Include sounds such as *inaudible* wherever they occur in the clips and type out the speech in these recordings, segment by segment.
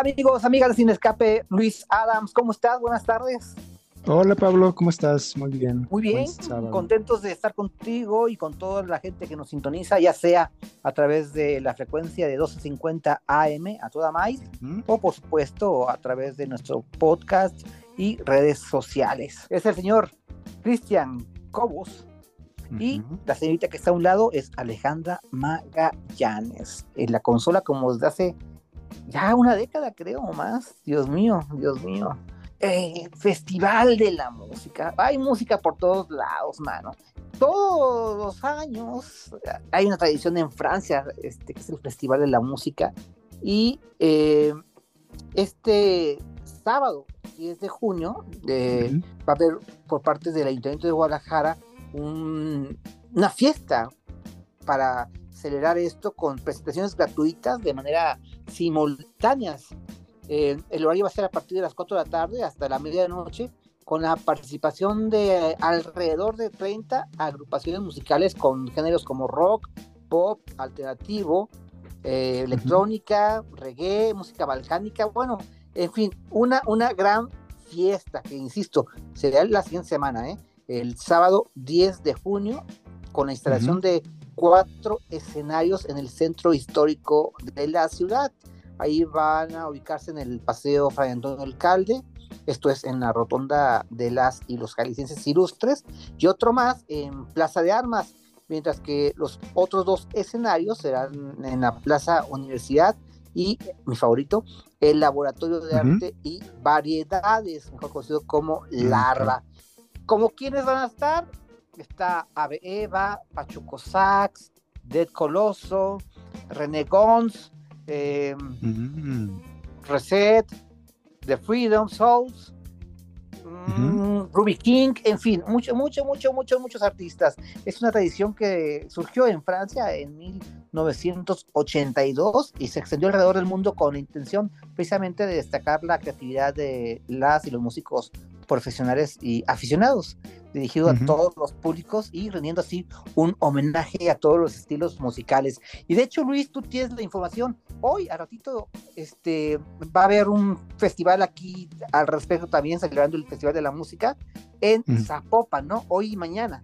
Hola, amigos, amigas de Sin Escape. Luis Adams, ¿cómo estás? Buenas tardes. Hola Pablo, ¿cómo estás? Muy bien. Muy bien, contentos de estar contigo y con toda la gente que nos sintoniza, ya sea a través de la frecuencia de 1250 AM a toda más, o por supuesto a través de nuestro podcast y redes sociales. Es el señor Cristian Cobos, y la señorita que está a un lado es Alejandra Magallanes. En la consola como desde hace ya una década creo más. Dios mío, Dios mío. Eh, festival de la música. Hay música por todos lados, mano. Todos los años hay una tradición en Francia, este, que es el Festival de la Música. Y eh, este sábado, 10 de junio, va a haber por parte del Ayuntamiento de Guadalajara una fiesta para celebrar esto con presentaciones gratuitas de manera simultáneas eh, el horario va a ser a partir de las 4 de la tarde hasta la medianoche, con la participación de alrededor de 30 agrupaciones musicales con géneros como rock, pop, alternativo, eh, electrónica, reggae, música balcánica, bueno, en fin, una, una gran fiesta que, insisto, será la siguiente semana, ¿eh? el sábado 10 de junio, con la instalación de cuatro escenarios en el centro histórico de la ciudad. Ahí van a ubicarse en el Paseo Fray Antonio Alcalde, esto es en la rotonda de las y los jaliscienses ilustres, y otro más en Plaza de Armas, mientras que los otros dos escenarios serán en la Plaza Universidad y mi favorito, el Laboratorio de Arte y Variedades, mejor conocido como Larva. ¿Como quienes van a estar? Está Ave Eva, Pachuco Sax, Dead Coloso, René Gons, eh, Reset, The Freedom Souls, mm, Ruby King, en fin, mucho, mucho, mucho, muchos, muchos artistas. Es una tradición que surgió en Francia en 1982 y se extendió alrededor del mundo con la intención precisamente de destacar la creatividad de las y los músicos profesionales y aficionados, dirigido a todos los públicos y rindiendo así un homenaje a todos los estilos musicales. Y de hecho, Luis, tú tienes la información. Hoy, a ratito, este, va a haber un festival aquí al respecto también, celebrando el Festival de la Música en Zapopan, ¿no? Hoy y mañana.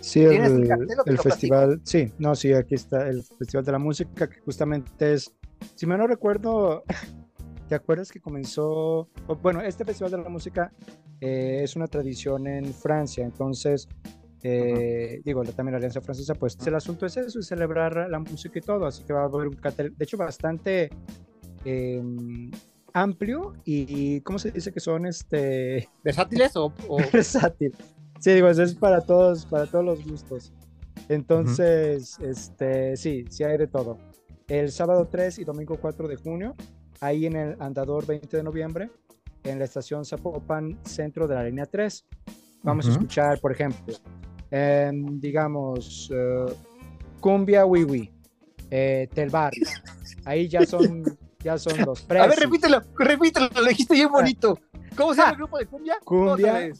Sí, el, el, festival, sí, no, sí, aquí está el Festival de la Música, que justamente es, si me no recuerdo, *laughs* ¿te acuerdas que comenzó, bueno, este Festival de la Música eh, es una tradición en Francia, entonces, eh, digo, también la Alianza Francesa, pues el asunto es eso, es celebrar la música y todo, así que va a haber un cartel, de hecho, bastante em, amplio y, ¿cómo se dice que son? este ¿Versátiles o...? *laughs* Versátil. Sí, digo, es para todos, para todos los gustos. Entonces, este, sí, sí hay de todo. El sábado 3 y domingo 4 de junio, ahí en el Andador 20 de noviembre, en la estación Zapopan Centro de la línea 3. Vamos a escuchar, por ejemplo, em, digamos, uh, Cumbia Wiwi, eh, Telbar. Ahí ya son, ya son los precios. *laughs* A ver, repítelo, repítelo, lo dijiste bien bonito. ¿Cómo se llama el grupo de Cumbia? Cumbia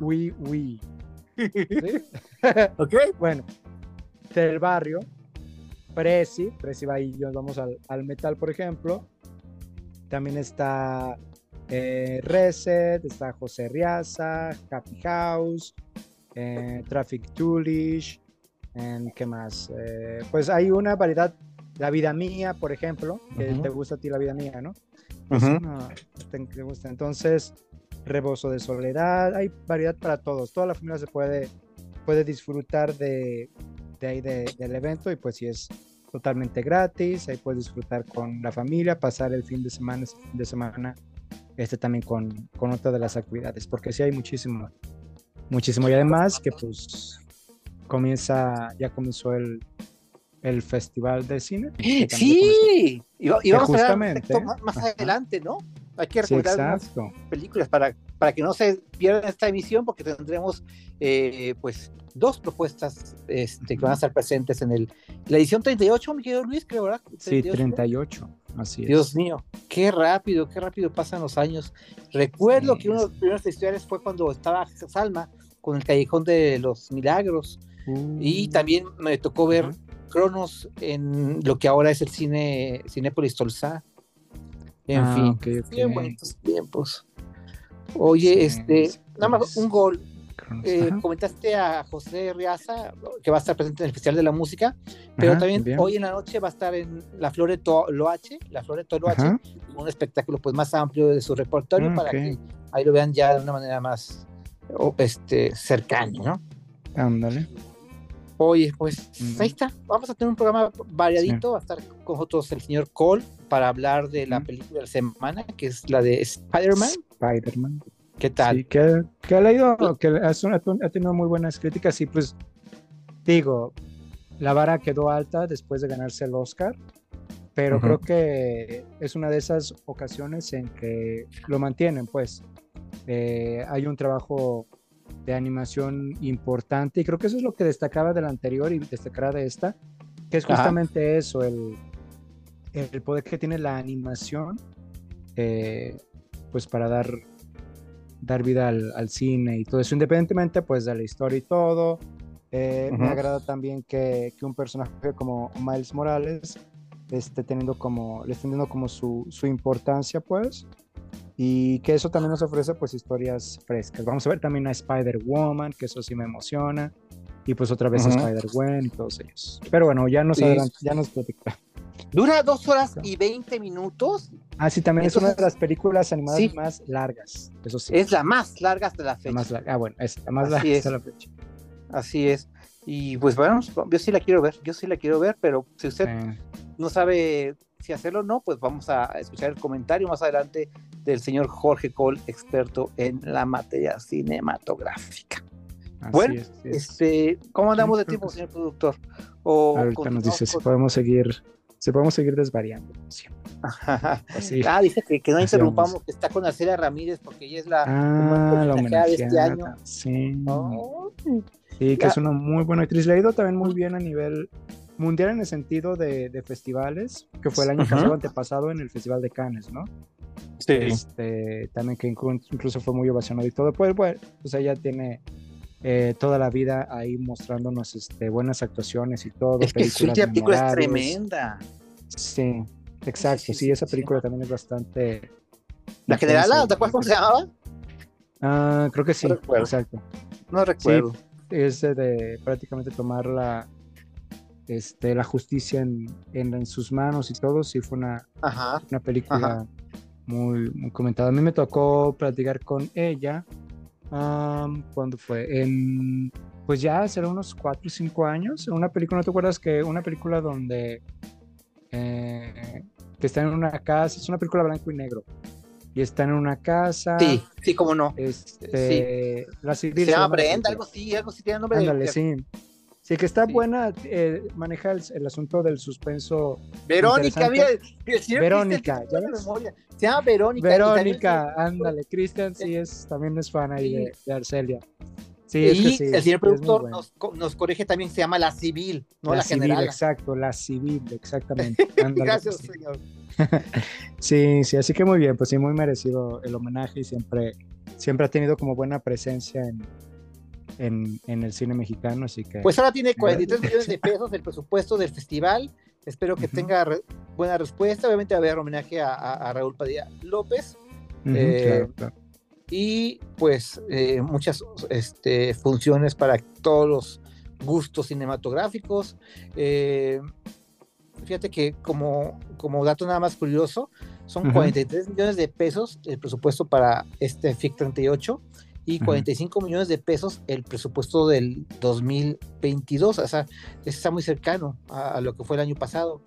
Wiwi. ¿Sí? *laughs* ok. Bueno, del barrio, Prezi, Prezi va ahí, nos vamos al, al metal, por ejemplo. También está eh, Reset, está José Riaza, Happy House, eh, Traffic Toolish, ¿qué más? Eh, pues hay una variedad, La Vida Mía, por ejemplo, que te gusta a ti La Vida Mía, ¿no? Pues te, gusta. Entonces, Rebozo de Soledad, hay variedad para todos, toda la familia se puede, puede disfrutar de, de ahí del evento y pues si es totalmente gratis, ahí puedes disfrutar con la familia, pasar el fin de semana, ese fin de semana este también con, con otra de las actividades, porque sí hay muchísimo, muchísimo. Y además que pues comienza, ya comenzó el, el Festival de Cine. *gasps* Sí, y, vamos a justamente, más, más adelante, ¿no? Hay que recordar sí, películas para, para que no se pierdan esta emisión, porque tendremos eh, pues dos propuestas este, que van a estar presentes en el, la edición 38, mi querido Luis, creo, ¿verdad? 38, sí, 38, así es. Dios mío, qué rápido, qué rápido pasan los años. Recuerdo sí, que uno de los primeros festivales fue cuando estaba Salma con el Callejón de los Milagros, uh, y también me tocó ver uh. Cronos en lo que ahora es el cine Cinépolis Tolsá. En ah, fin, okay, okay. bien bonitos tiempos. Oye, sí, este, sí, nada más un gol. Eh, comentaste a José Riaza que va a estar presente en el Festival de la Música, pero Ajá, también bien. hoy en la noche va a estar en la Floreto Loache, la Floreto Loache, un espectáculo pues más amplio de su repertorio okay. para que ahí lo vean ya de una manera más este, cercana, ¿no? Ándale. Oye, pues mm. ahí está. Vamos a tener un programa variadito. Sí. Va a estar con nosotros el señor Cole para hablar de la película de la semana, que es la de Spider-Man. Spider-Man. ¿Qué tal? Sí, que, que ha leído, que ha, ha tenido muy buenas críticas y pues digo, la vara quedó alta después de ganarse el Oscar, pero uh -huh. creo que es una de esas ocasiones en que lo mantienen, pues. Eh, hay un trabajo de animación importante y creo que eso es lo que destacaba del anterior y destacará de esta, que es justamente Ajá. eso, el, el poder que tiene la animación, eh, pues para dar dar vida al, al, cine y todo eso, independientemente pues de la historia y todo. Eh, uh -huh. Me agrada también que, que, un personaje como Miles Morales esté teniendo como, le esté teniendo como su, su, importancia pues y que eso también nos ofrece pues historias frescas. Vamos a ver también a Spider-Woman, que eso sí me emociona y pues otra vez uh -huh. Spider-Gwen y todos ellos. Pero bueno, ya nos, sí. ya nos platicamos. Dura dos horas y veinte minutos. Ah, sí, también Entonces, es una de las películas animadas sí. más largas. Eso sí. Es la más larga hasta la fecha. La más larga. Ah, bueno, es la más Así larga es. hasta la fecha. Así es. Y pues bueno, yo sí la quiero ver, yo sí la quiero ver, pero si usted eh. no sabe si hacerlo o no, pues vamos a escuchar el comentario más adelante del señor Jorge Cole, experto en la materia cinematográfica. Así bueno, es, es. Este, ¿cómo andamos sí, de tiempo, señor productor? O Ahorita nos dice si podemos seguir si podemos seguir desvariando. Así. Ah, dice que, que no interrumpamos, que está con Arcelia Ramírez porque ella es la, ah, la de este año. Sí. Oh. Sí, que ya. es una muy buena actriz. Le ha ido también muy bien a nivel mundial en el sentido de, de festivales, que fue el año pasado, antepasado en el Festival de Cannes, ¿no? Sí. Este, también que incluso fue muy ovacionado y todo. Pues, bueno, pues ella tiene eh, toda la vida ahí mostrándonos este, buenas actuaciones y todo. Es que su película es tremenda. Sí, exacto. Sí, sí, sí esa película sí. también es bastante. ¿La general? ¿Te acuerdas cómo se llamaba? Ah, creo que sí, no exacto. No recuerdo. Sí, es de, de, prácticamente tomar la, este, la justicia en, en, en, sus manos y todo. Sí, fue una, ajá, una película muy, muy comentada. A mí me tocó platicar con ella Um, ¿Cuándo fue? En, pues ya será unos 4 o 5 años. Una película, ¿no te acuerdas que una película donde eh, que está en una casa, es una película blanco y negro. Y está en una casa. Sí, sí, cómo no. Este, sí. La civil. Se llama Brenda, algo así, algo así tiene nombre Ándale, de... sí. Sí, que está sí. buena, eh, maneja el, el, asunto del suspenso. Verónica, mira, Verónica, ya Se llama Verónica. Verónica, ándale, Cristian sí es, también es fan ahí de, de, Arcelia. Sí, y es que sí, el señor productor bueno. nos, nos, corrige también, se llama la civil, no la, la civil, general. Exacto, la civil, exactamente. *laughs* Ándale, Gracias, sí. señor. *laughs* sí, sí, así que muy bien, pues sí, muy merecido el homenaje y siempre, siempre ha tenido como buena presencia en, en, en, el cine mexicano, así que... Pues ahora tiene 43 millones de pesos el presupuesto del festival, espero que uh -huh. tenga re buena respuesta, obviamente va a haber homenaje a, a, a Raúl Padilla López, uh -huh, eh, claro, claro. y pues eh, muchas este, funciones para todos los gustos cinematográficos. Eh, fíjate que como, como dato nada más curioso, son uh -huh. 43 millones de pesos el presupuesto para este FIC 38 y 45 uh -huh. millones de pesos el presupuesto del 2022, o sea, está muy cercano a, a, lo que fue el año pasado.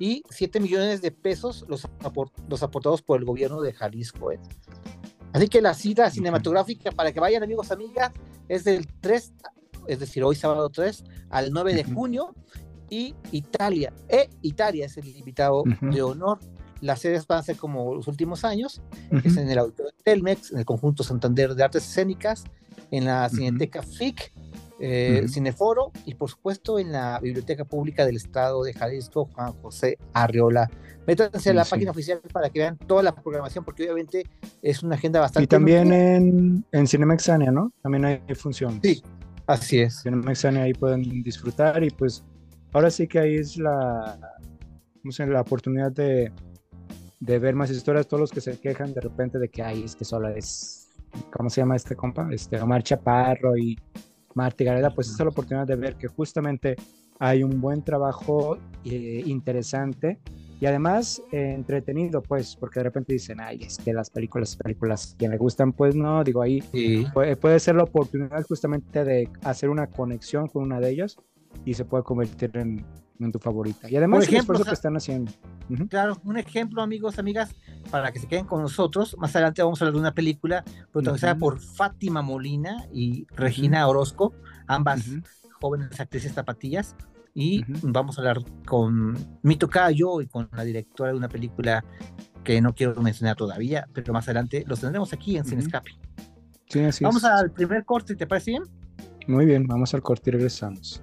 Y 7 millones de pesos los, aport los aportados por el gobierno de Jalisco. ¿eh? Así que la cita cinematográfica para que vayan amigos, amigas, es del 3, es decir, hoy sábado 3 al 9 de junio. y Italia. E Italia es el invitado de honor. Las sedes van a ser como los últimos años. Es en el Auditorio Telmex, en el Conjunto Santander de Artes Escénicas, en la Cineteca FIC, eh, Ujú. Cineforo y por supuesto en la Biblioteca Pública del Estado de Jalisco, Juan José Arriola. Métanse a la Sí. página oficial para que vean toda la programación, porque obviamente es una agenda bastante. Y también en, en Cinemexania, ¿no? También hay funciones. Sí. Así es. Cinemexania ahí pueden disfrutar y pues ahora sí que ahí es la, la oportunidad de, de ver más historias, todos los que se quejan de repente de que ay, es que solo es, ¿cómo se llama este compa? Este Omar Chaparro y Marta Gareda, pues esta es la oportunidad de ver que justamente hay un buen trabajo eh, interesante y además eh, entretenido, pues, porque de repente dicen, ay, es que las películas, películas, quien le gustan, pues no, digo, ahí Sí. puede, puede ser la oportunidad justamente de hacer una conexión con una de ellas y se puede convertir en, en tu favorita. Y además Por ejemplo, que están haciendo. Ujú. Claro, un ejemplo, amigos, amigas, para que se queden con nosotros. Más adelante vamos a hablar de una película protagonizada Ujú. por Fátima Molina y Regina Orozco, ambas jóvenes actrices zapatillas. Y Ujú. vamos a hablar con mi tocayo y con la directora de una película que no quiero mencionar todavía, pero más adelante los tendremos aquí en Sin Ujú. Escape. Sí, así Vamos es. al primer corte, ¿te parece bien? Muy bien, vamos al corte y regresamos.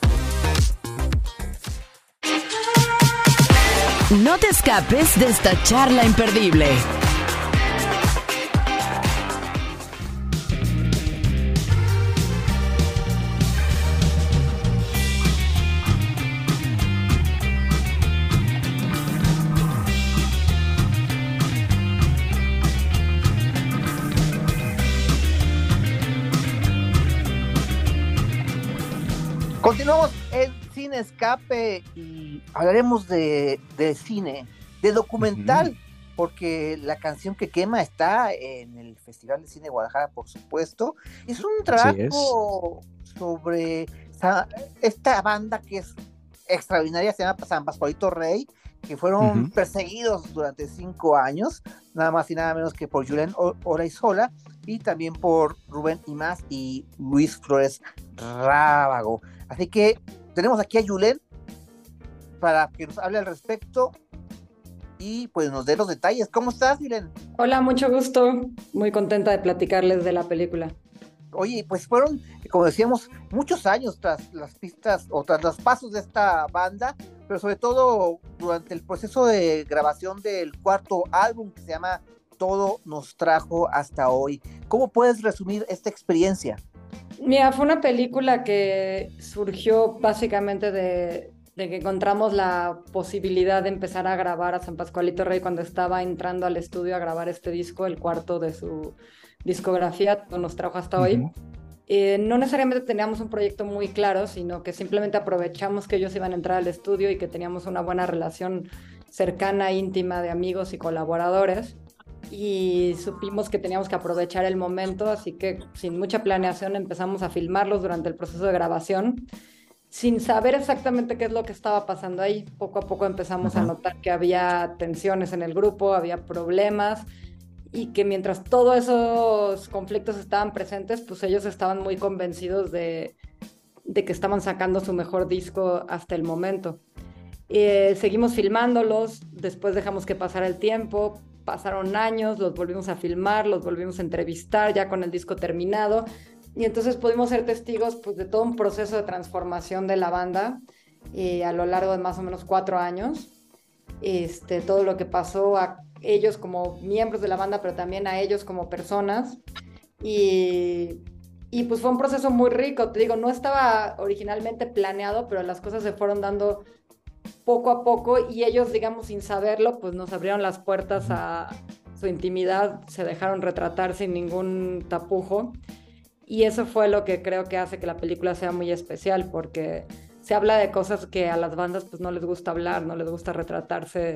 No te escapes de esta charla imperdible. Continuamos en Cine Escape y hablaremos de, de cine, de documental, porque la canción que quema está en el Festival de Cine de Guadalajara, por supuesto. Es un trabajo sobre esta banda que es extraordinaria, se llama San Pascualito Rey, que fueron perseguidos durante cinco años, nada más y nada menos que por Julián Oraizola y también por Rubén Imaz y Luis Flores Rábago. Así que tenemos aquí a Julen para que nos hable al respecto y pues nos dé los detalles. ¿Cómo estás, Julen? Hola, mucho gusto. Muy contenta de platicarles de la película. Oye, pues fueron, como decíamos, muchos años tras las pistas o tras los pasos de esta banda, pero sobre todo durante el proceso de grabación del cuarto álbum que se llama Todo nos trajo hasta hoy. ¿Cómo puedes resumir esta experiencia? Mira, fue una película que surgió básicamente de, de que encontramos la posibilidad de empezar a grabar a San Pascualito Rey cuando estaba entrando al estudio a grabar este disco, el cuarto de su discografía, que nos trajo hasta hoy. Eh, no necesariamente teníamos un proyecto muy claro, sino que simplemente aprovechamos que ellos iban a entrar al estudio y que teníamos una buena relación cercana, íntima de amigos y colaboradores. Y supimos que teníamos que aprovechar el momento, así que sin mucha planeación empezamos a filmarlos durante el proceso de grabación, sin saber exactamente qué es lo que estaba pasando ahí. Poco a poco empezamos a Ajá. notar que había tensiones en el grupo, había problemas y que mientras todos esos conflictos estaban presentes, pues ellos estaban muy convencidos de, de que estaban sacando su mejor disco hasta el momento. Eh, seguimos filmándolos, después dejamos que pasara el tiempo, pasaron años, los volvimos a filmar, los volvimos a entrevistar ya con el disco terminado y entonces pudimos ser testigos pues, de todo un proceso de transformación de la banda eh, a lo largo de más o menos cuatro años. Este, todo lo que pasó a ellos como miembros de la banda, pero también a ellos como personas. Y, y pues fue un proceso muy rico, te digo, no estaba originalmente planeado, pero las cosas se fueron dando poco a poco y ellos, digamos, sin saberlo, pues nos abrieron las puertas a su intimidad, se dejaron retratar sin ningún tapujo Y eso fue lo que creo que hace que la película sea muy especial, porque se habla de cosas que a las bandas pues no les gusta hablar, no les gusta retratarse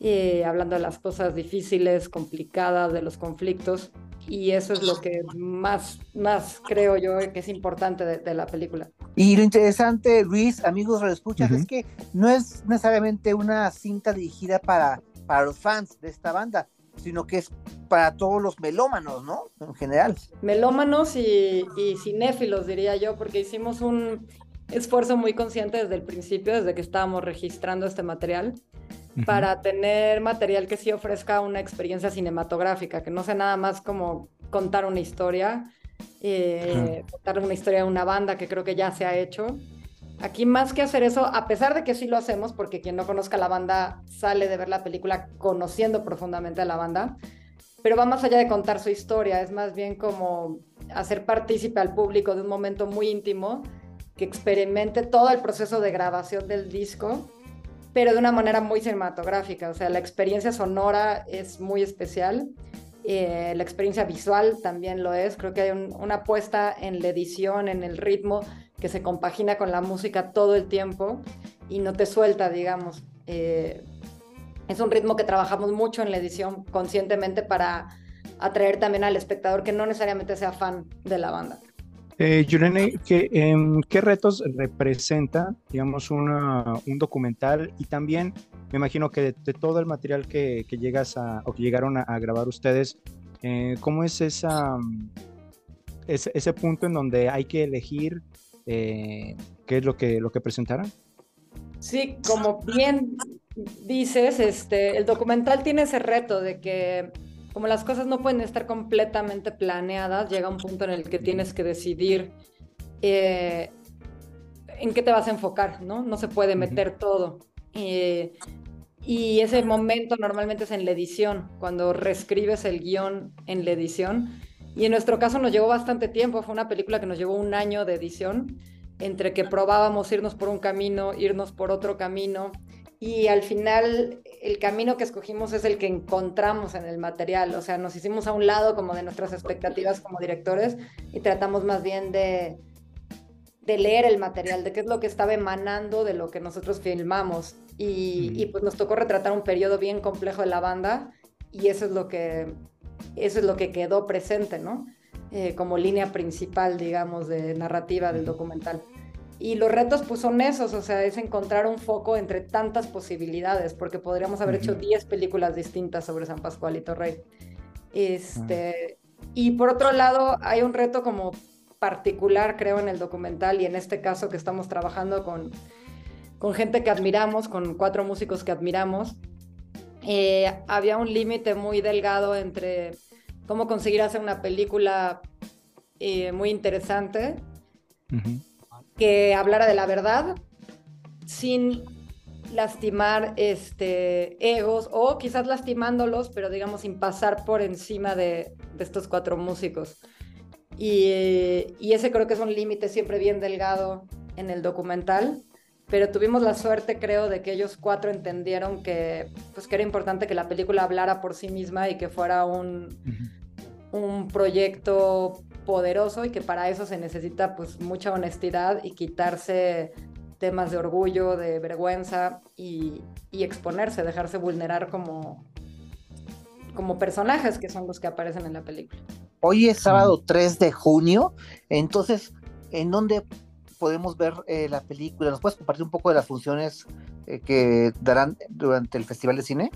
eh, hablando de las cosas difíciles, complicadas, de los conflictos. Y eso es lo que más, más creo yo que es importante de, la película. Y lo interesante, Luis, amigos lo escuchas, es que no es necesariamente una cinta dirigida para, para los fans de esta banda, sino que es para todos los melómanos, ¿no? En general. Melómanos y, y cinéfilos, diría yo, porque hicimos un esfuerzo muy consciente desde el principio, desde que estábamos registrando este material, para tener material que sí ofrezca una experiencia cinematográfica, que no sea nada más como contar una historia, eh, contar una historia de una banda, que creo que ya se ha hecho. Aquí más que hacer eso, a pesar de que sí lo hacemos, porque quien no conozca la banda sale de ver la película conociendo profundamente a la banda, pero va más allá de contar su historia, es más bien como hacer partícipe al público de un momento muy íntimo que experimente todo el proceso de grabación del disco, pero de una manera muy cinematográfica. O sea, la experiencia sonora es muy especial. Eh, la experiencia visual también lo es. Creo que hay una apuesta en la edición, en el ritmo, que se compagina con la música todo el tiempo y no te suelta, digamos. Eh, es un ritmo que trabajamos mucho en la edición conscientemente para atraer también al espectador que no necesariamente sea fan de la banda. Eh, ¿qué, em, ¿qué, retos representa, digamos, un documental? Y también me imagino que de, todo el material que, llegas a, o que llegaron a, grabar ustedes, eh, ¿cómo es ese, ese, punto en donde hay que elegir eh, qué es lo que, lo que presentarán? Sí, como bien dices, este, el documental tiene ese reto de que como las cosas no pueden estar completamente planeadas, llega un punto en el que tienes que decidir eh, en qué te vas a enfocar, ¿no? No se puede meter todo. Eh, y ese momento normalmente es en la edición, cuando reescribes el guion en la edición. Y en nuestro caso nos llevó bastante tiempo, fue una película que nos llevó un año de edición, entre que probábamos irnos por un camino, irnos por otro camino, y al final el camino que escogimos es el que encontramos en el material, o sea, nos hicimos a un lado como de nuestras expectativas como directores y tratamos más bien de, de leer el material, de qué es lo que estaba emanando de lo que nosotros filmamos y, pues nos tocó retratar un periodo bien complejo de la banda y eso es lo que, eso es lo que quedó presente, ¿no? Eh, como línea principal, digamos, de narrativa del documental. Y los retos pues son esos, o sea, es encontrar un foco entre tantas posibilidades, porque podríamos haber hecho 10 películas distintas sobre San Pascual y Torrey. Este, Y por otro lado, hay un reto como particular, creo, en el documental y en este caso que estamos trabajando con, con gente que admiramos, con cuatro músicos que admiramos. Eh, había un límite muy delgado entre cómo conseguir hacer una película eh, muy interesante que hablara de la verdad sin lastimar este, egos o quizás lastimándolos, pero digamos sin pasar por encima de, estos cuatro músicos. Y, ese creo que es un límite siempre bien delgado en el documental, pero tuvimos la suerte, creo, de que ellos cuatro entendieron que, pues, que era importante que la película hablara por sí misma y que fuera un, un proyecto poderoso y que para eso se necesita pues mucha honestidad y quitarse temas de orgullo, de vergüenza y, exponerse, dejarse vulnerar como, como personajes que son los que aparecen en la película. Hoy es sábado 3 de junio, entonces, ¿en dónde podemos ver eh, la película? ¿Nos puedes compartir un poco de las funciones eh, que darán durante el Festival de Cine?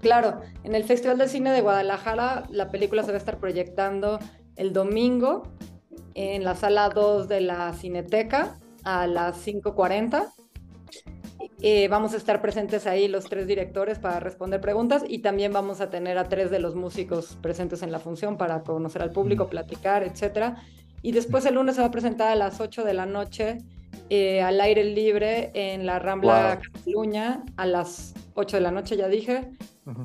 Claro, en el Festival de Cine de Guadalajara la película se va a estar proyectando el domingo en la sala 2 de la Cineteca a las 5.40. Eh, vamos a estar presentes ahí los tres directores para responder preguntas y también vamos a tener a tres de los músicos presentes en la función para conocer al público, platicar, etc. Y después el lunes se va a presentar a las 8 de la noche eh, al aire libre en la Rambla Cataluña a las 8 de la noche, ya dije.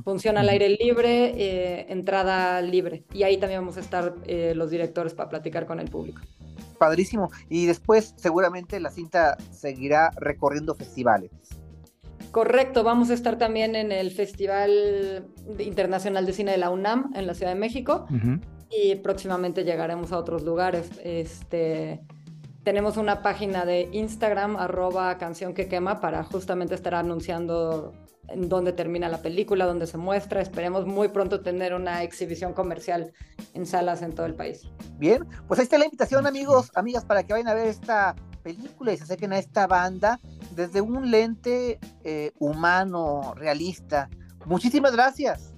Funciona al aire libre, eh, entrada libre. Y ahí también vamos a estar eh, los directores para platicar con el público. Padrísimo. Y después seguramente la cinta seguirá recorriendo festivales. Correcto, vamos a estar también en el Festival Internacional de Cine de la UNAM en la Ciudad de México. y próximamente llegaremos a otros lugares. Este, tenemos una página de Instagram, arroba canción que quema, para justamente estar anunciando en dónde termina la película, dónde se muestra. Esperemos muy pronto tener una exhibición comercial en salas en todo el país. Bien, pues ahí está la invitación, amigos, amigas, para que vayan a ver esta película y se acerquen a esta banda desde un lente eh, humano, realista. Muchísimas gracias.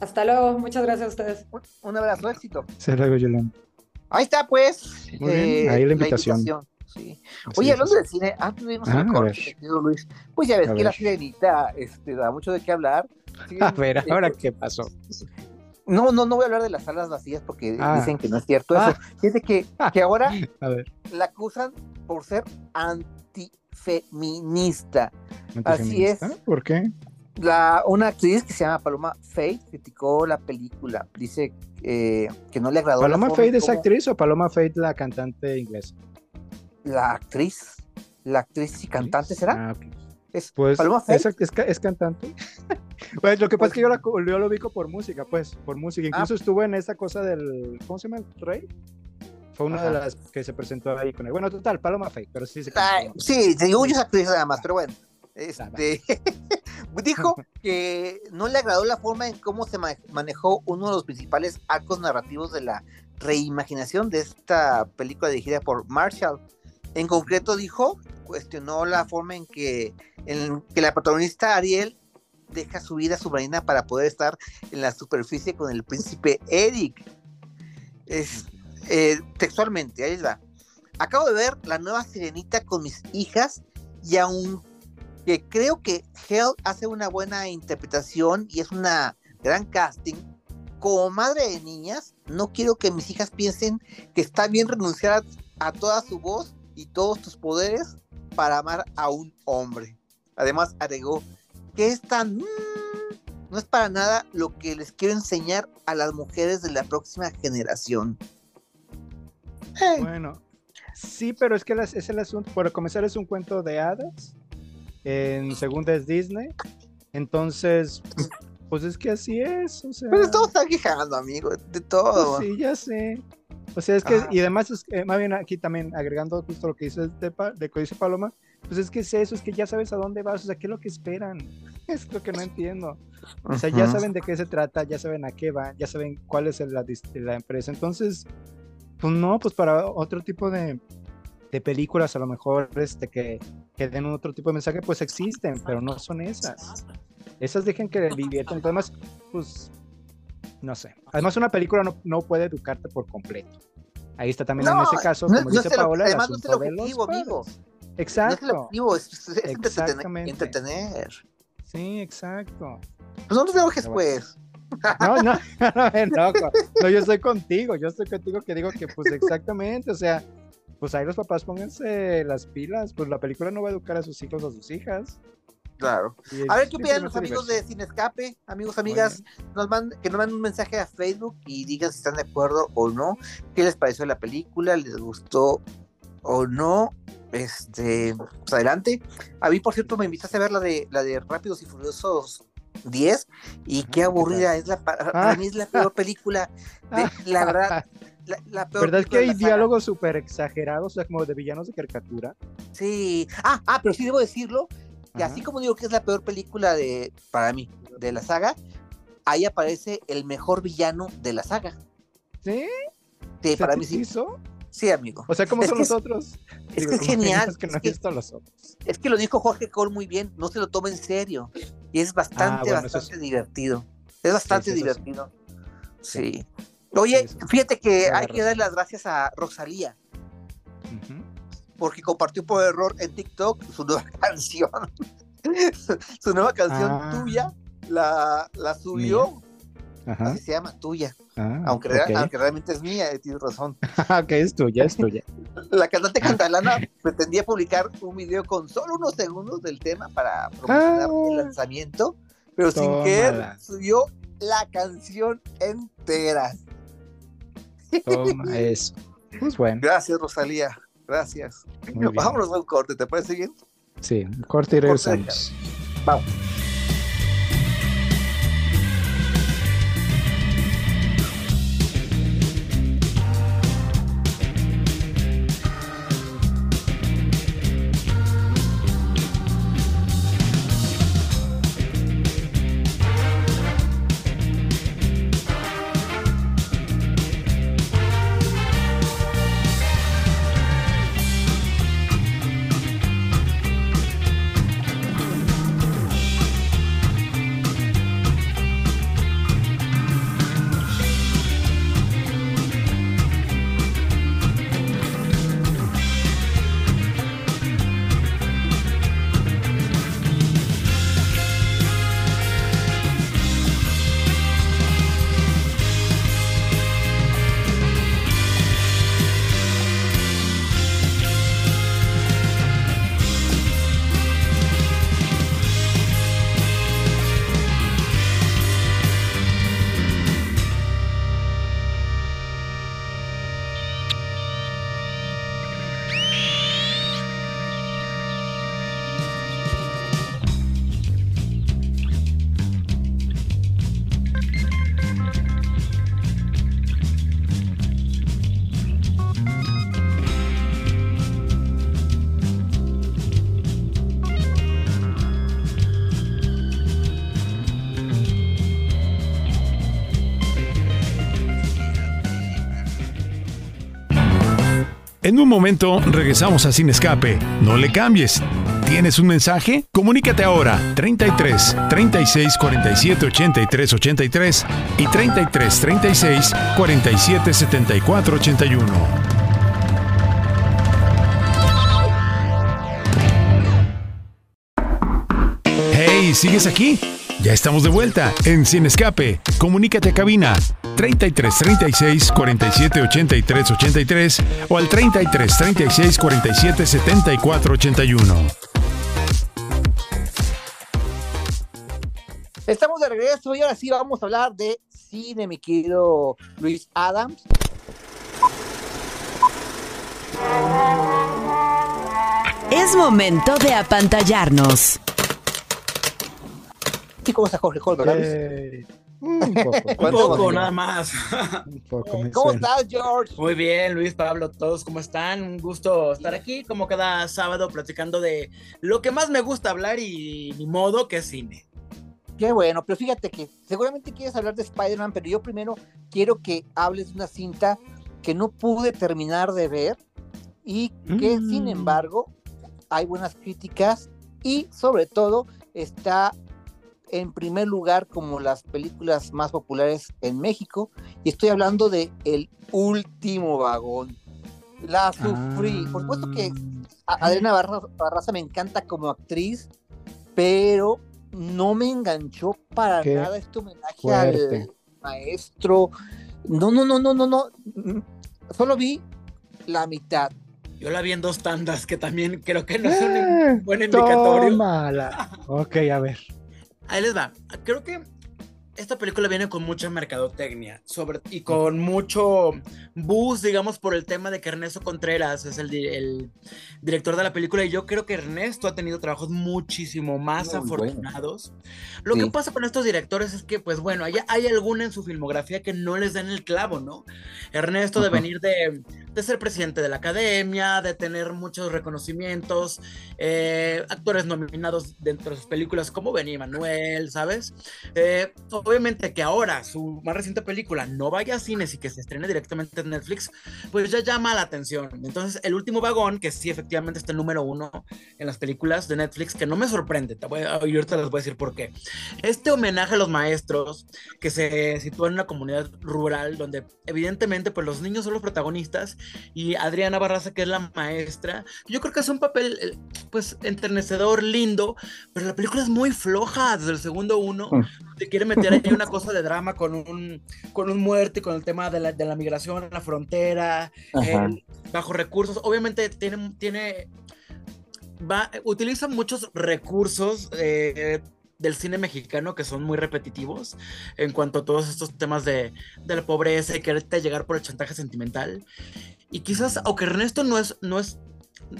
Hasta luego, muchas gracias a ustedes. Un, un abrazo, éxito. Se luego, Yolanda. Ahí está, pues. Muy bien, ahí la invitación. sí. Así Oye, hablando así del cine, antes de irnos Ah, a corte, Luis, pues ya ves A que la sirenita este, da mucho de qué hablar. Sí, *laughs* A ver, eh, ahora qué pasó. No, no, no voy a habar de las salas vacías porque Ah. dicen que no es cierto eso. Ah. Fíjate que, *laughs* que ahora A ver. la acusan por ser antifeminista. Así es. ¿Antifeminista? ¿Por qué? La, una actriz que se llama Paloma Faith criticó la película. Dice eh, que no le agradó. ¿Paloma Faith es actriz o Paloma Faith la cantante inglesa? La actriz. La actriz y cantante, ¿será? Ah, ok. Es Pues Paloma Faith. es, es ca- es cantante. *laughs* pues lo que pasa es que yo, la, yo lo ubico por música, pues, por música. Incluso Ah. estuvo en esta cosa del. ¿Cómo se llama? ¿El Rey? Fue una de las que se presentó ahí con él. Bueno, total, Paloma Faith, pero sí se Ay, sí, según yo es actriz nada más, pero bueno. Este, *laughs* dijo *laughs* que no le agradó la forma en cómo se ma- manejó uno de los principales arcos narrativos de la reimaginación de esta película dirigida por Marshall. En concreto dijo, cuestionó la forma en que, en que la protagonista Ariel deja su vida submarina para poder estar en la superficie con el príncipe Eric. Es, eh, textualmente, ahí va. Acabo de ver la nueva sirenita con mis hijas y aunque creo que Hell hace una buena interpretación y es una gran casting, como madre de niñas, no quiero que mis hijas piensen que está bien renunciar a, a toda su voz y todos tus poderes para amar a un hombre. Además agregó que es tan... mm, no es para nada lo que les quiero enseñar a las mujeres de la próxima generación. Eh, Bueno, sí, pero es que las- es el asunto. Por comenzar, es un cuento de hadas. En segunda es Disney. Entonces, pues es que así es. O sea, Pero estamos aquí quejando, amigo, de pues todo. sí, ya sé. O sea, es que, Ah. y además, es que, más bien aquí también, agregando justo lo que dice, de, de que dice Paloma, pues es que es eso, es que ya sabes a dónde vas, o sea, ¿qué es lo que esperan? *laughs* Es lo que no entiendo. O sea, ya saben de qué se trata, ya saben a qué va, ya saben cuál es la, la empresa. Entonces, pues no, pues para otro tipo de, de películas, a lo mejor este, que, que den otro tipo de mensaje, pues existen, pero no son esas. Esas dejen que diviertan. Además, pues, no sé. Además, una película no, no puede educarte por completo. Ahí está también en ese caso, como no dice Paola, el además no es el objetivo, amigo. padres. No es el Exacto. objetivo. es, es entretener, Exactamente. entretener. Sí, exacto. Pues no te enojes, pues. No, no, *laughs* *laughs* no. No, yo estoy contigo, yo estoy contigo que digo que pues exactamente, o sea, pues ahí los papás pónganse las pilas, pues la película no va a educar a sus hijos o a sus hijas. Claro. A ver qué opinan los amigos de. Sin Escape, amigos, amigas, nos manden- que nos manden un mensaje a Facebook y digan si están de acuerdo o no, qué les pareció la película, les gustó o no. Este, pues adelante. A mí, por cierto, me invitaste a ver la de la de Rápidos y Furiosos 10 y Ah, qué ¿qué aburrida es la pa- para Ah. mí es la peor película de, *laughs* la verdad la, la peor ¿Verdad que hay diálogos súper exagerados, o sea, como de villanos de caricatura? Sí. Ah, ah, pero sí debo decirlo que Ajá. así como digo que es la peor película de, para mí, de la saga, ahí aparece el mejor villano de la saga. ¿Sí? Sí, ¿Se para te mí sí. hizo? Sí, amigo. O sea, ¿cómo Es son que los es- otros? Es Digo, que es genial. es que no es, que, visto los otros. es que lo dijo Jorge Cole muy bien, no se lo toma en serio. Y es bastante, bueno, eso bastante divertido. Es bastante sí, eso sí. divertido. Sí, sí. fíjate que hay que dar las gracias a Rosalía, porque compartió por error en TikTok su nueva *laughs* canción. su nueva canción Ah. tuya la, la subió. Ajá. Así se llama, tuya. Ah, Aunque, realmente es mía, eh, tienes razón. *laughs* ok, es tuya, es tuya. *laughs* La cantante catalana pretendía publicar un video con solo unos segundos del tema para promocionar Ah. el lanzamiento, pero sin querer subió la canción entera. Toma *laughs* eso. Pues bueno, Gracias, Rosalía. Gracias. Vámonos a un corte, ¿te parece bien? Sí, corte y regresamos. Vamos. En un momento regresamos a Sin Escape. No le cambies. ¿Tienes un mensaje? Comunícate ahora 33 36 47 83 83 y 33 36 47 74 81. Hey, ¿sigues aquí? Ya estamos de vuelta en Sin Escape. Comunícate a cabina 33 36 47 83 83 o al 33 36 47 74 81. Estamos de regreso y ahora sí vamos a hablar de cine, mi querido Luis Adams. Es momento de apantallarnos. ¿Y cómo está Jorge Holber? Eh, un *laughs* poco. Un ¿Cuánto poco, nada más. *laughs* Un poco ¿Cómo suena. estás, George? Muy bien, Luis, Pablo, todos, ¿cómo están? Un gusto estar aquí, como cada sábado, platicando de lo que más me gusta hablar y ni modo que es cine. Qué bueno, pero fíjate que seguramente quieres hablar de Spider-Man, pero yo primero quiero que hables de una cinta que no pude terminar de ver y que, Mm. sin embargo, hay buenas críticas y, sobre todo, está en primer lugar como las películas más populares en México. Y estoy hablando de El último vagón. La sufrí. Por supuesto que Ah. a- Adriana Barra- Barraza me encanta como actriz, pero no me enganchó para Qué nada este homenaje fuerte. al maestro. No, no, no, no, no, no. Solo vi la mitad. Yo la vi en dos tandas, que también creo que no es un Eh, buen indicatorio. Tómala. Ok, a ver. Ahí les va. Creo que esta película viene con mucha mercadotecnia sobre, y con mucho buzz, digamos, por el tema de que Ernesto Contreras es el, di- el director de la película y yo creo que Ernesto ha tenido trabajos muchísimo más Muy bueno. afortunados. Lo Sí. que pasa con estos directores es que, pues bueno, hay, hay alguna en su filmografía que no les dan el clavo, ¿no? Ernesto de venir de, de ser presidente de la academia, de tener muchos reconocimientos, eh, actores nominados dentro de sus películas como Benny Manuel, ¿sabes? Eh, obviamente que ahora su más reciente película no vaya a cines y que se estrene directamente en Netflix, pues ya llama la atención. Entonces, El último vagón, que sí efectivamente está el número uno en las películas de Netflix, que no me sorprende, te voy a, ahorita les voy a decir por qué. Este homenaje a los maestros, que se sitúa en una comunidad rural donde evidentemente pues los niños son los protagonistas y Adriana Barraza que es la maestra, yo creo que es un papel eh, pues enternecedor, lindo, pero la película es muy floja desde el segundo uno, te quiere meter ahí una cosa de drama con un, con un muerto y con el tema de la, de la migración la frontera, el bajo recursos, obviamente tiene, tiene va, utiliza muchos recursos eh, del cine mexicano que son muy repetitivos en cuanto a todos estos temas de, de la pobreza y quererte llegar por el chantaje sentimental. Y quizás, aunque Ernesto no es, no es,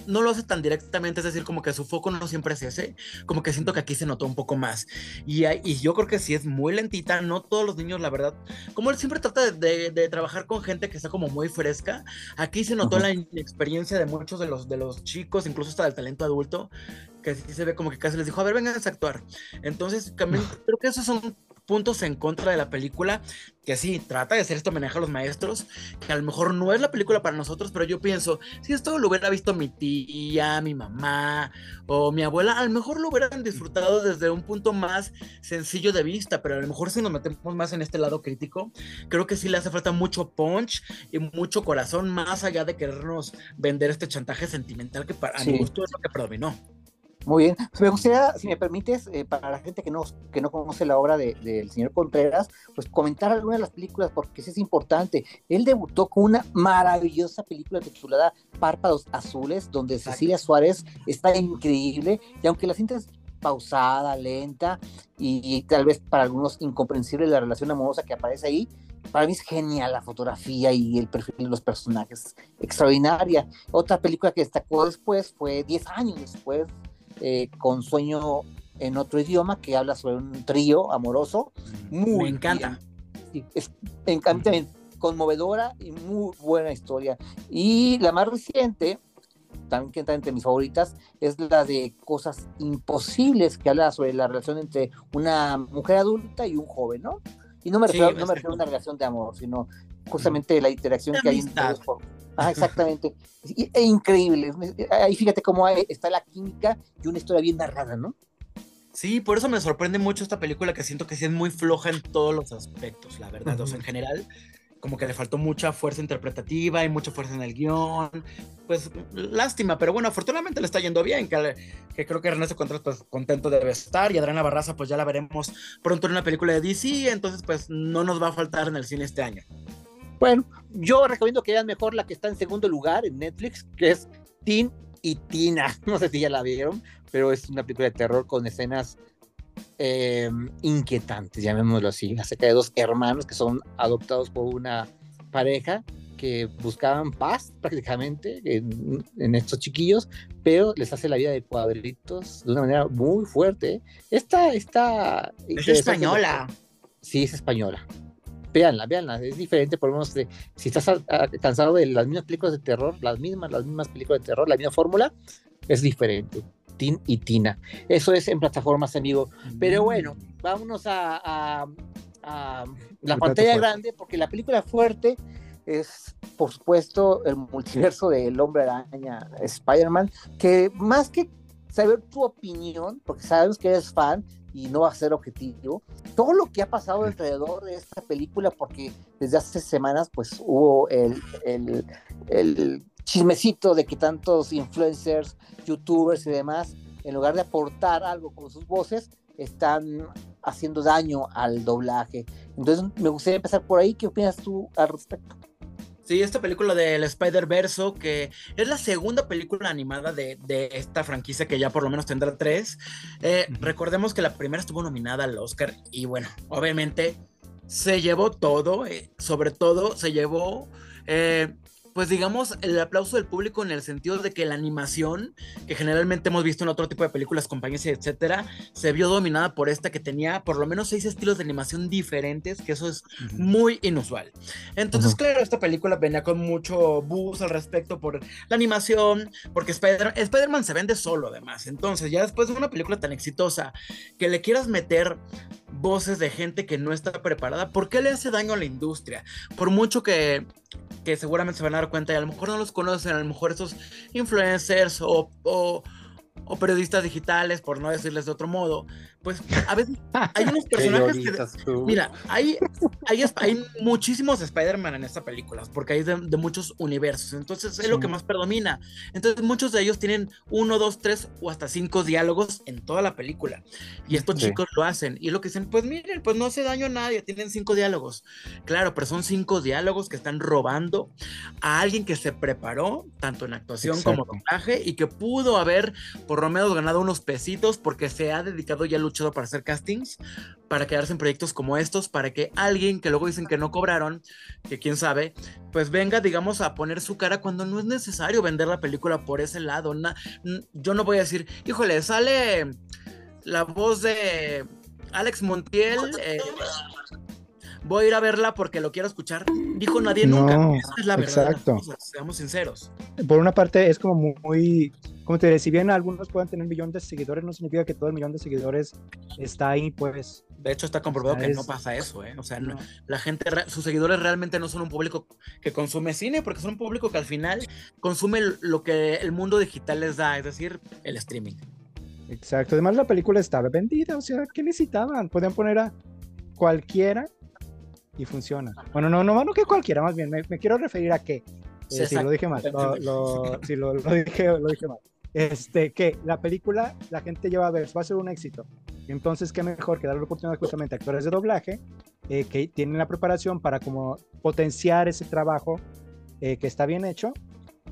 no lo hace tan directamente, es decir, como que su foco no siempre es ese, como que siento que aquí se notó un poco más. Y, y yo creo que sí es muy lentita, no todos los niños, la verdad, como él siempre trata de, de- de trabajar con gente que está como muy fresca, aquí se notó Ajá. la inexperiencia de muchos de los, de los chicos, incluso hasta del talento adulto, que sí se ve como que casi les dijo, a ver, vengan a actuar. Entonces, también creo que esos son puntos en contra de la película, que sí, trata de hacer este homenaje a los maestros, que a lo mejor no es la película para nosotros, pero yo pienso, si esto lo hubiera visto mi tía, mi mamá o mi abuela, a lo mejor lo hubieran disfrutado desde un punto más sencillo de vista, pero a lo mejor si nos metemos más en este lado crítico, creo que sí le hace falta mucho punch y mucho corazón, más allá de querernos vender este chantaje sentimental que para a mi Sí. gusto es lo que predominó. Muy bien. Pues me gustaría, si me permites, eh, para la gente que no, que no conoce la obra de- del señor Contreras, pues comentar algunas de las películas, porque sí es importante. Él debutó con una maravillosa película titulada Párpados Azules, donde Cecilia Suárez está increíble, y aunque la cinta es pausada, lenta, y, y tal vez para algunos incomprensible la relación amorosa que aparece ahí, para mí es genial la fotografía y el perfil de los personajes, extraordinaria. Otra película que destacó después fue 10 años después, eh, con Sueño en otro idioma, que habla sobre un trío amoroso. Muy Me encanta. Sí, es, me encanta también, conmovedora y muy buena historia. Y la más reciente, también que entra entre mis favoritas, es la de Cosas Imposibles, que habla sobre la relación entre una mujer adulta y un joven, ¿no? Y no me Sí, refiero, no me refiero a una relación de amor, sino justamente la interacción De que hay entre por, Ah, exactamente. E increíble. Ahí fíjate cómo está la química y una historia bien narrada, ¿no? Sí, por eso me sorprende mucho esta película que siento que sí es muy floja en todos los aspectos, la verdad. O sea, en general, como que le faltó mucha fuerza interpretativa y mucha fuerza en el guion. Pues lástima, pero bueno, afortunadamente le está yendo bien, que, que creo que Ernesto Contreras pues contento debe estar y Adriana Barraza pues ya la veremos pronto en una película de DC, entonces pues no nos va a faltar en el cine este año. Bueno, yo recomiendo que vean mejor la que está en segundo lugar en Netflix, que es Tin y Tina. *laughs* No sé si ya la vieron, pero es una película de terror con escenas eh, inquietantes, llamémoslo así, acerca de dos hermanos que son adoptados por una pareja que buscaban paz *laughs* prácticamente en, en estos chiquillos, pero les hace la vida de cuadritos de una manera muy fuerte. Esta, esta Es española. Sí, es española. Véanla, véanla, es diferente, por lo menos de- si estás a- a- cansado de las mismas películas de terror, las mismas, las mismas películas de terror, la misma fórmula, es diferente. Tin y Tina. Eso es en plataformas, amigo. Pero bueno, vámonos a, a- la pantalla fuerte. grande, porque la película fuerte es, por supuesto, el multiverso del hombre araña Spider-Man, que más que saber tu opinión, porque sabemos que eres fan y no va a ser objetivo, todo lo que ha pasado alrededor de esta película, porque desde hace semanas pues hubo el, el, el chismecito de que tantos influencers, youtubers y demás, en lugar de aportar algo con sus voces, están haciendo daño al doblaje. Entonces me gustaría empezar por ahí. ¿Qué opinas tú al respecto? Sí, esta película del Spider-Verse, que es la segunda película animada de, de esta franquicia que ya por lo menos tendrá tres. Eh, Recordemos que la primera estuvo nominada al Oscar y bueno, obviamente se llevó todo, eh, sobre todo se llevó, eh, pues digamos, el aplauso del público en el sentido de que la animación, que generalmente hemos visto en otro tipo de películas, compañías y etcétera, se vio dominada por esta que tenía por lo menos seis estilos de animación diferentes, que eso es muy inusual. Entonces, claro, esta película venía con mucho buzz al respecto por la animación, porque Spider- Spider-Man se vende solo además. Entonces, ya después de una película tan exitosa, que le quieras meter voces de gente que no está preparada, ¿por qué le hace daño a la industria? Por mucho que, que seguramente se van a dar cuenta y a lo mejor no los conocen, a lo mejor esos influencers o, o- o periodistas digitales, por no decirles de otro modo, pues a veces hay unos *laughs* personajes que... Mira, hay, hay, hay muchísimos Spider-Man en esta película, porque hay de, de muchos universos, entonces es lo Sí. que más predomina. Entonces muchos de ellos tienen uno, dos, tres o hasta cinco diálogos en toda la película. Y estos Sí. chicos lo hacen. Y lo que dicen, pues miren, pues no hace daño a nadie, tienen cinco diálogos. Claro, pero son cinco diálogos que están robando a alguien que se preparó, tanto en actuación como Exacto. doblaje, y que pudo haber por lo menos ganado unos pesitos porque se ha dedicado y ha para hacer castings, para quedarse en proyectos como estos, para que alguien que luego dicen que no cobraron, que quién sabe, pues venga, digamos, a poner su cara cuando no es necesario vender la película por ese lado. Yo no voy a decir, híjole, sale la voz de Alex Montiel. eh, Voy a ir a verla porque lo quiero escuchar. Dijo nadie No, nunca. Esa es la verdad. exacto. cosas, Seamos sinceros. Por una parte es como muy, muy como te diré, si bien algunos pueden tener un millón de seguidores, no significa que todo el millón de seguidores está ahí, pues. De hecho, está comprobado que es- no pasa eso, ¿eh? O sea, no- no. la gente, sus seguidores realmente no son un público que consume cine, porque son un público que al final consume lo que el mundo digital les da, es decir, el streaming. Exacto. Además, la película estaba vendida, o sea, ¿qué necesitaban? Podían poner a cualquiera y funciona. Bueno, no, no, no que cualquiera, más bien, me, me quiero referir a que, eh, sí, lo dije mal, lo, lo- sí, lo, lo dije, lo dije mal. Este, que la película la gente lleva a ver, va a ser un éxito. Entonces, qué mejor que darle la oportunidad justamente a actores de doblaje eh, que tienen la preparación para como potenciar ese trabajo eh, que está bien hecho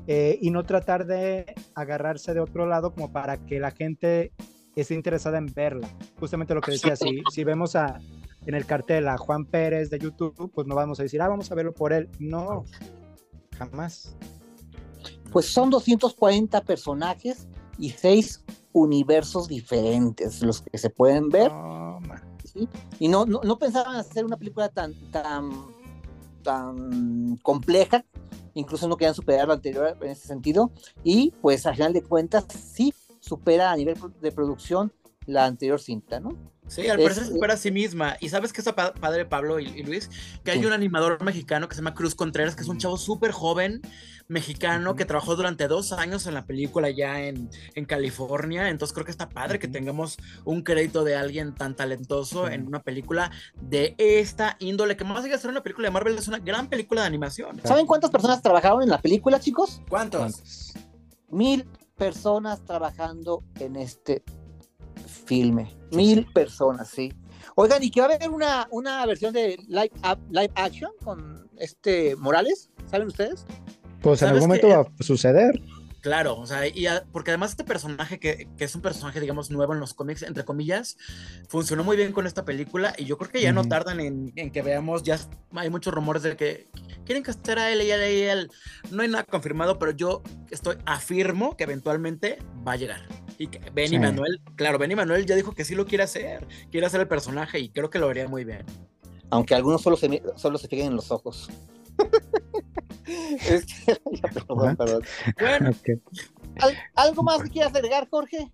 eh, y no tratar de agarrarse de otro lado como para que la gente esté interesada en verla. Justamente lo que decía, si, si vemos a, en el cartel a Juan Pérez de YouTube, pues no vamos a decir, ah, vamos a verlo por él. No, jamás. Pues son 240 personajes y seis universos diferentes los que se pueden ver. Y no, no, no pensaban hacer una película tan, tan, tan compleja, incluso no querían superar la anterior en ese sentido, y pues al final de cuentas sí supera a nivel de producción la anterior cinta, ¿no? Sí, al parecer se supera a sí misma. Y sabes que está padre, Pablo y, Luis, que hay un animador mexicano que se llama Cruz Contreras, que es un chavo súper joven mexicano que trabajó durante dos años en la película ya en, en California. Entonces creo que está padre que tengamos un crédito de alguien tan talentoso en una película de esta índole, que más allá de ser una película de Marvel, es una gran película de animación. ¿Saben cuántas personas trabajaron en la película, chicos? ¿Cuántos? Mil personas trabajando en este filme. Mil personas, sí. Oigan, ¿y que va a haber una, una versión de live, live action con este Morales? ¿Saben ustedes? Pues en algún momento va a suceder. Claro, o sea, y porque además este personaje que, que, es un personaje, digamos, nuevo en los cómics, entre comillas, funcionó muy bien con esta película y yo creo que ya no tardan en, en, que veamos, ya hay muchos rumores de que quieren castar a él y a él y a él. No hay nada confirmado, pero yo estoy, afirmo que eventualmente va a llegar. Y que Benny Manuel, claro, Benny Manuel ya dijo que sí lo quiere hacer, quiere hacer el personaje y creo que lo haría muy bien. Aunque algunos solo se, solo se fijen en los ojos. *laughs* *laughs* perdón, perdón. Bueno, ¿algo más que quieras agregar, Jorge?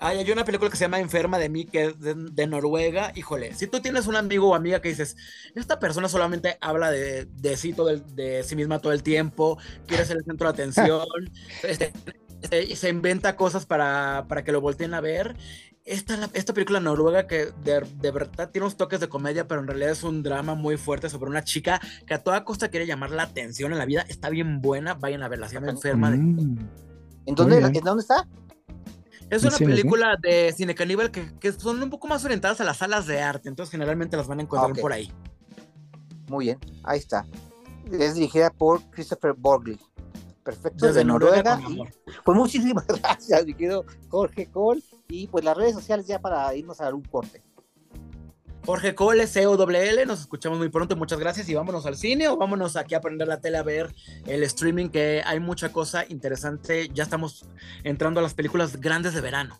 hay una película que se llama Enferma de mí, que es de, Noruega. Híjole, si tú tienes un amigo o amiga que dices, esta persona solamente habla de, de sí, todo de sí misma todo el tiempo, quiere ser el centro de atención, *laughs* este, este, se inventa cosas para, para, que lo volteen a ver. Esta, esta película noruega que de, de, verdad tiene unos toques de comedia, pero en realidad es un drama muy fuerte sobre una chica que a toda costa quiere llamar la atención en la vida. Está bien buena, vayan a verla, se llama Enferma. De... Mm. ¿En dónde, ¿En dónde está? Es una película de cine caníbal que, que, son un poco más orientadas a las salas de arte, entonces generalmente las van a encontrar por ahí. Muy bien, ahí está. Es dirigida por Christopher Borgley. Perfecto, desde, Noruega. pues muchísimas *laughs* gracias, mi querido Jorge Cole. Y pues las redes sociales ya para irnos a dar un corte. Jorge Cole, COWL, nos escuchamos muy pronto, muchas gracias y vámonos al cine o vámonos aquí a prender la tele a ver el streaming, que hay mucha cosa interesante, ya estamos entrando a las películas grandes de verano.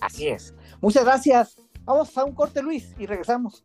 Así es. Muchas gracias. Vamos a un corte, Luis, y regresamos.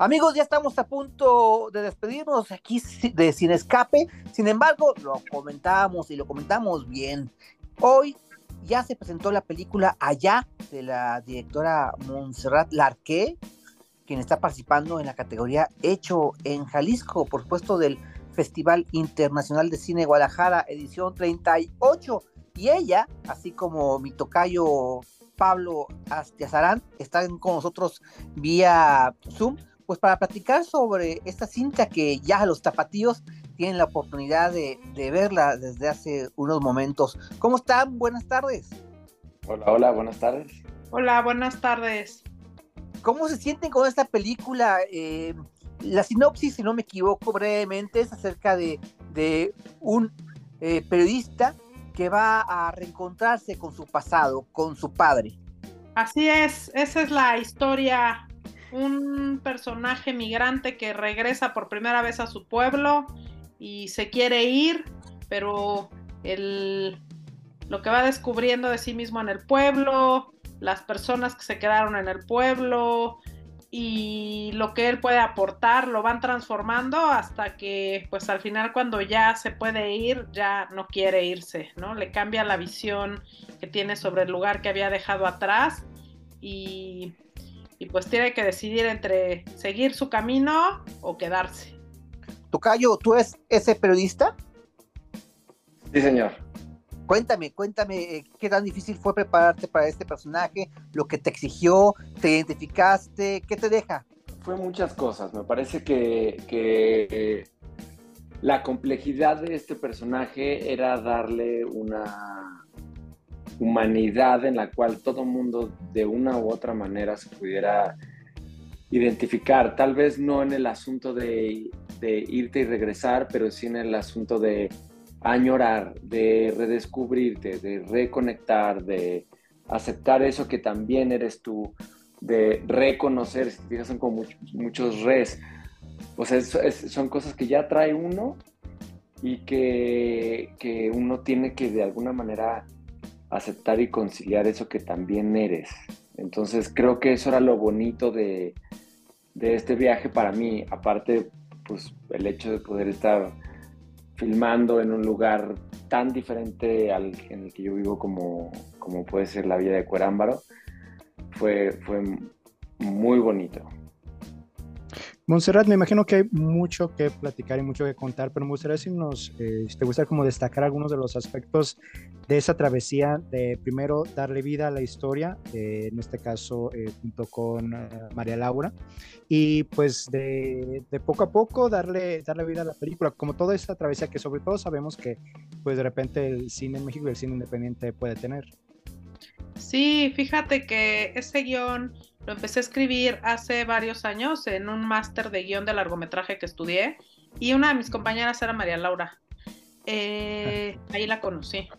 Amigos, ya estamos a punto de despedirnos aquí de Sin Escape. Sin embargo, lo comentábamos y lo comentamos bien. Hoy ya se presentó la película Allá de la directora Montserrat Larqué, quien está participando en la categoría Hecho en Jalisco, por supuesto del Festival Internacional de Cine Guadalajara, edición 38. Y ella, así como mi tocayo Pablo Astiazarán, están con nosotros vía Zoom, pues para platicar sobre esta cinta que ya los tapatíos tienen la oportunidad de, de verla desde hace unos momentos. ¿Cómo están? Buenas tardes. Hola, hola, buenas tardes. Hola, buenas tardes. ¿Cómo se sienten con esta película? Eh, la sinopsis, si no me equivoco brevemente, es acerca de, un eh, periodista que va a reencontrarse con su pasado, con su padre. Así es, esa es la historia. Un personaje migrante que regresa por primera vez a su pueblo y se quiere ir, pero el, lo que va descubriendo de sí mismo en el pueblo, las personas que se quedaron en el pueblo y lo que él puede aportar lo van transformando hasta que pues al final cuando ya se puede ir ya no quiere irse, ¿no? Le cambia la visión que tiene sobre el lugar que había dejado atrás y, y pues tiene que decidir entre seguir su camino o quedarse. Tocayo, ¿tú eres ese periodista? Sí, señor. Cuéntame, cuéntame eh, qué tan difícil fue prepararte para este personaje, lo que te exigió, te identificaste, ¿qué te deja? Fue muchas cosas. Me parece que, la complejidad de este personaje era darle una humanidad en la cual todo mundo de una u otra manera se pudiera identificar, tal vez no en el asunto de, de irte y regresar, pero sí en el asunto de añorar, de redescubrirte, de reconectar, de, aceptar eso que también eres tú, de reconocer, si te fijas, son como muchos, res. O sea, son cosas que ya trae uno y que, que, uno tiene que de alguna manera aceptar y conciliar eso que también eres. Entonces creo que eso era lo bonito de, de este viaje para mí, aparte pues el hecho de poder estar filmando en un lugar tan diferente al en el que yo vivo como, como puede ser la vida de Cuerámbaro, fue, fue muy bonito. Montserrat, me imagino que hay mucho que platicar y mucho que contar, pero me gustaría si nos, eh, te gustaría como destacar algunos de los aspectos de esa travesía, de primero darle vida a la historia, eh, en este caso eh, junto con María Laura, y pues de, de, poco a poco darle, darle vida a la película, como toda esta travesía que sobre todo sabemos que pues de repente el cine en México y el cine independiente puede tener. Sí, fíjate que ese guion lo empecé a escribir hace varios años en un máster de guion de largometraje que estudié y una de mis compañeras era María Laura. Eh, ahí la conocí.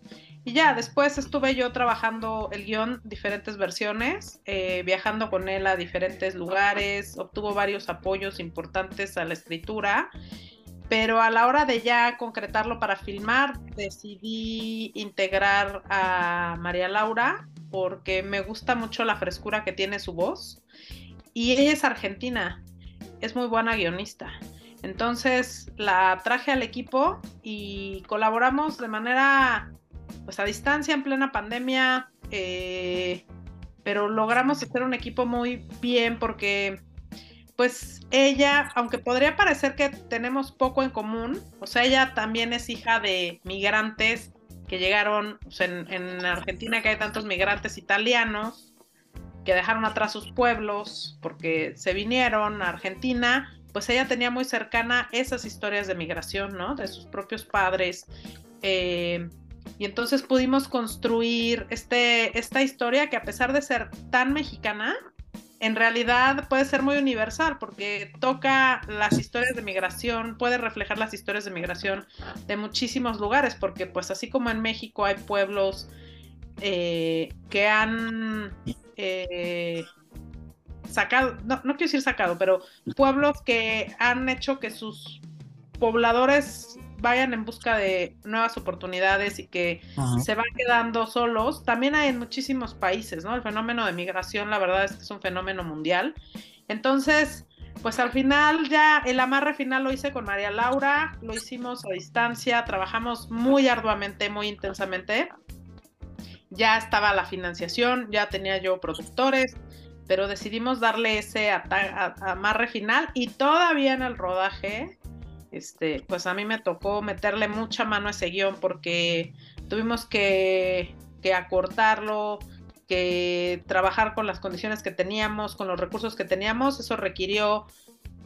Y ya, después estuve yo trabajando el guion, diferentes versiones, eh, viajando con él a diferentes lugares, obtuvo varios apoyos importantes a la escritura, pero a la hora de ya concretarlo para filmar, decidí integrar a María Laura porque me gusta mucho la frescura que tiene su voz. Y ella es argentina, es muy buena guionista. Entonces la traje al equipo y colaboramos de manera, pues a distancia, en plena pandemia, eh, pero logramos hacer un equipo muy bien porque, pues ella, aunque podría parecer que tenemos poco en común, o sea, ella también es hija de migrantes que llegaron en, Argentina, que hay tantos migrantes italianos que dejaron atrás sus pueblos porque se vinieron a Argentina, pues ella tenía muy cercana esas historias de migración, ¿no? De sus propios padres. Eh, y entonces pudimos construir este, esta historia que a pesar de ser tan mexicana, en realidad puede ser muy universal porque toca las historias de migración, puede reflejar las historias de migración de muchísimos lugares, porque pues así como en México hay pueblos eh, que han eh, sacado, no, no quiero decir sacado, pero pueblos que han hecho que sus pobladores vayan en busca de nuevas oportunidades y que se van quedando solos, también hay en muchísimos países, ¿no? El fenómeno de migración, la verdad es que es un fenómeno mundial. Entonces, pues al final ya el amarre final lo hice con María Laura, lo hicimos a distancia, trabajamos muy arduamente, muy intensamente. Ya estaba la financiación, ya tenía yo productores, pero decidimos darle ese amarre final y todavía en el rodaje este, pues a mí me tocó meterle mucha mano a ese guion porque tuvimos que, acortarlo, que trabajar con las condiciones que teníamos, con los recursos que teníamos. Eso requirió,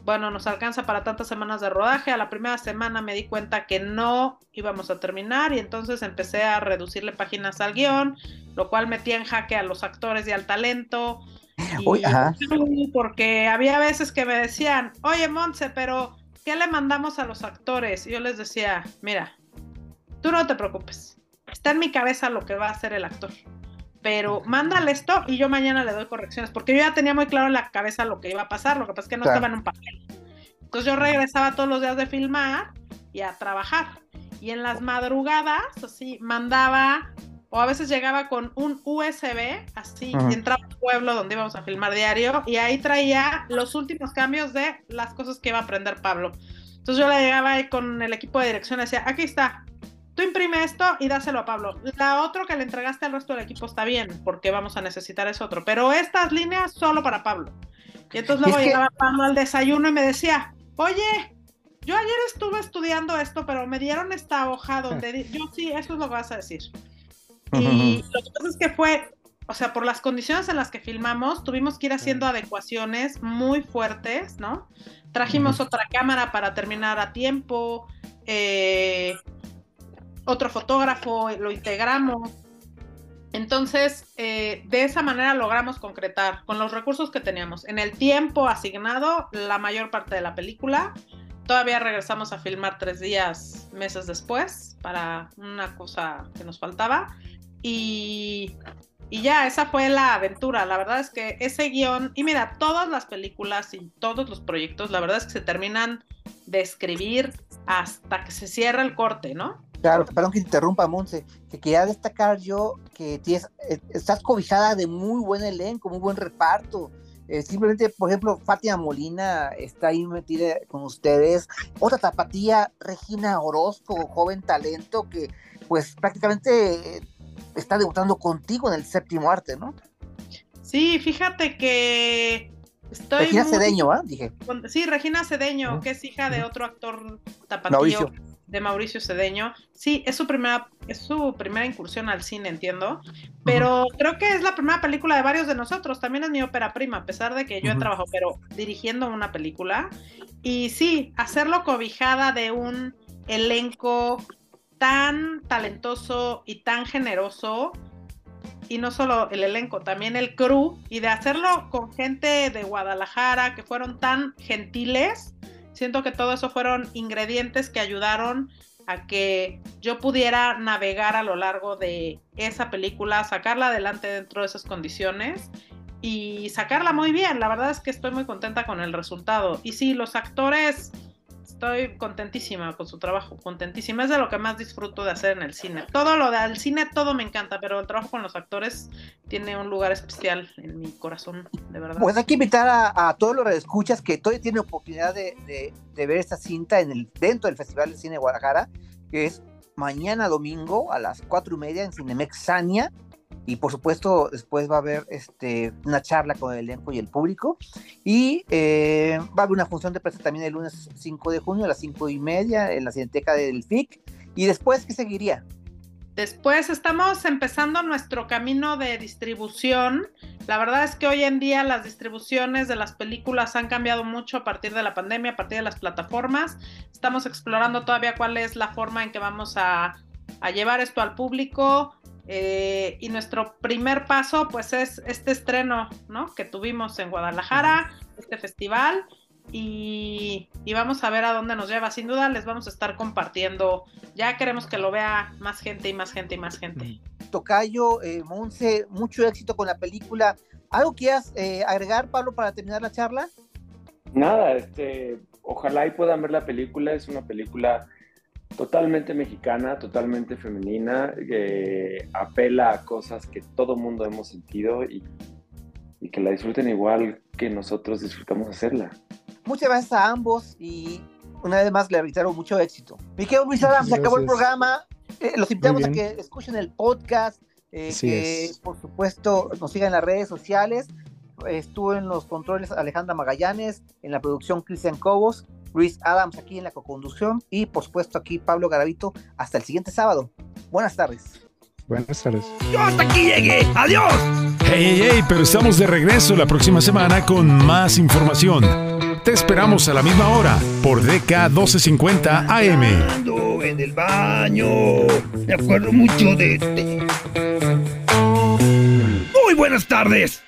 bueno, nos alcanza para tantas semanas de rodaje. A la primera semana me di cuenta que no íbamos a terminar y entonces empecé a reducirle páginas al guion, lo cual metía en jaque a los actores y al talento. Porque había veces que me decían, oye Montse, pero ¿qué le mandamos a los actores? Yo les decía, mira, tú no te preocupes, está en mi cabeza lo que va a hacer el actor. Pero mándale esto y yo mañana le doy correcciones, porque yo ya tenía muy claro en la cabeza lo que iba a pasar, lo que pasa es que no estaba en un papel. Entonces yo regresaba todos los días de filmar y a trabajar. Y en las madrugadas, así, mandaba o a veces llegaba con un USB, así, y entraba al pueblo donde íbamos a filmar diario, y ahí traía los últimos cambios de las cosas que iba a aprender Pablo. Entonces yo le llegaba ahí con el equipo de dirección y decía, aquí está, tú imprime esto y dáselo a Pablo. La otro que le entregaste al resto del equipo está bien, porque vamos a necesitar ese otro, pero estas líneas solo para Pablo. Y entonces luego llegaba Pablo al desayuno y me decía, oye, yo ayer estuve estudiando esto, pero me dieron esta hoja donde yo sí, eso es lo que vas a decir. Y *laughs* lo que pasa es que fue, o sea, por las condiciones en las que filmamos, tuvimos que ir haciendo adecuaciones muy fuertes, ¿no? Trajimos otra cámara para terminar a tiempo, eh, otro fotógrafo, lo integramos. Entonces, eh, de esa manera logramos concretar con los recursos que teníamos en el tiempo asignado la mayor parte de la película. Todavía regresamos a filmar tres días, meses después, para una cosa que nos faltaba. Y, Y ya, esa fue la aventura. La verdad es que ese guion, y mira, todas las películas y todos los proyectos, la verdad es que se terminan de escribir hasta que se cierra el corte, ¿no? Claro, perdón que interrumpa, Monse, que quería destacar yo que tienes, eh, estás cobijada de muy buen elenco, muy buen reparto. Eh, simplemente, por ejemplo, Fátima Molina está ahí metida con ustedes. Otra tapatía, Regina Orozco, joven talento que pues prácticamente está debutando contigo en el séptimo arte, ¿no? Sí, fíjate que estoy. Regina Cedeño, ¿ah? Dije. Sí, Regina Cedeño, que es hija de otro actor tapatío. De Mauricio Cedeño. Sí, es su primera, es su primera incursión al cine, entiendo. Pero creo que es la primera película de varios de nosotros. También es mi ópera prima, a pesar de que yo he trabajado, pero dirigiendo una película. Y sí, hacerlo cobijada de un elenco tan talentoso y tan generoso, y no solo el elenco, también el crew, y de hacerlo con gente de Guadalajara que fueron tan gentiles, siento que todo eso fueron ingredientes que ayudaron a que yo pudiera navegar a lo largo de esa película, sacarla adelante dentro de esas condiciones y sacarla muy bien. La verdad es que estoy muy contenta con el resultado. Y sí, los actores estoy contentísima con su trabajo, contentísima. Es de lo que más disfruto de hacer en el cine. Todo lo del cine, todo me encanta, pero el trabajo con los actores tiene un lugar especial en mi corazón, de verdad. Pues hay que invitar a, todos los escuchas que todavía tienen oportunidad de, ver esta cinta dentro del Festival de Cine de Guadalajara, que es mañana domingo a las cuatro y media en Cinemex Sania y por supuesto después va a haber este, una charla con el elenco y el público y eh, va a haber una función de prensa también el lunes 5 de junio a las 5 y media en la Cineteca del FIC y después ¿qué seguiría? Después estamos empezando nuestro camino de distribución. La verdad es que hoy en día las distribuciones de las películas han cambiado mucho a partir de la pandemia, a partir de las plataformas. Estamos explorando todavía cuál es la forma en que vamos a, a llevar esto al público. Eh, y nuestro primer paso, pues, es este estreno, ¿no? Que tuvimos en Guadalajara, este festival, y, vamos a ver a dónde nos lleva. Sin duda, les vamos a estar compartiendo. Ya queremos que lo vea más gente y más gente y más gente. Tocayo, eh, Monse, mucho éxito con la película. ¿Algo quieras eh, agregar, Pablo, para terminar la charla? Nada, este, ojalá y puedan ver la película. Es una película totalmente mexicana, totalmente femenina, que apela a cosas que todo mundo hemos sentido y, que la disfruten igual que nosotros disfrutamos hacerla. Muchas gracias a ambos y una vez más le reitero mucho éxito. Mi querido Luis Adam, se acabó el programa. Eh, los invitamos a que escuchen el podcast, eh, que por supuesto nos sigan en las redes sociales. Estuvo en los controles Alejandra Magallanes, en la producción Cristian Cobos. Luis Adams aquí en la coconducción y por supuesto aquí Pablo Garavito. Hasta el siguiente sábado. Buenas tardes. Buenas tardes. Yo hasta aquí llegué. Adiós. Hey, hey, hey, pero estamos de regreso la próxima semana con más información. Te esperamos a la misma hora por DK 1250 AM. En el baño. Me acuerdo mucho de este. Muy buenas tardes.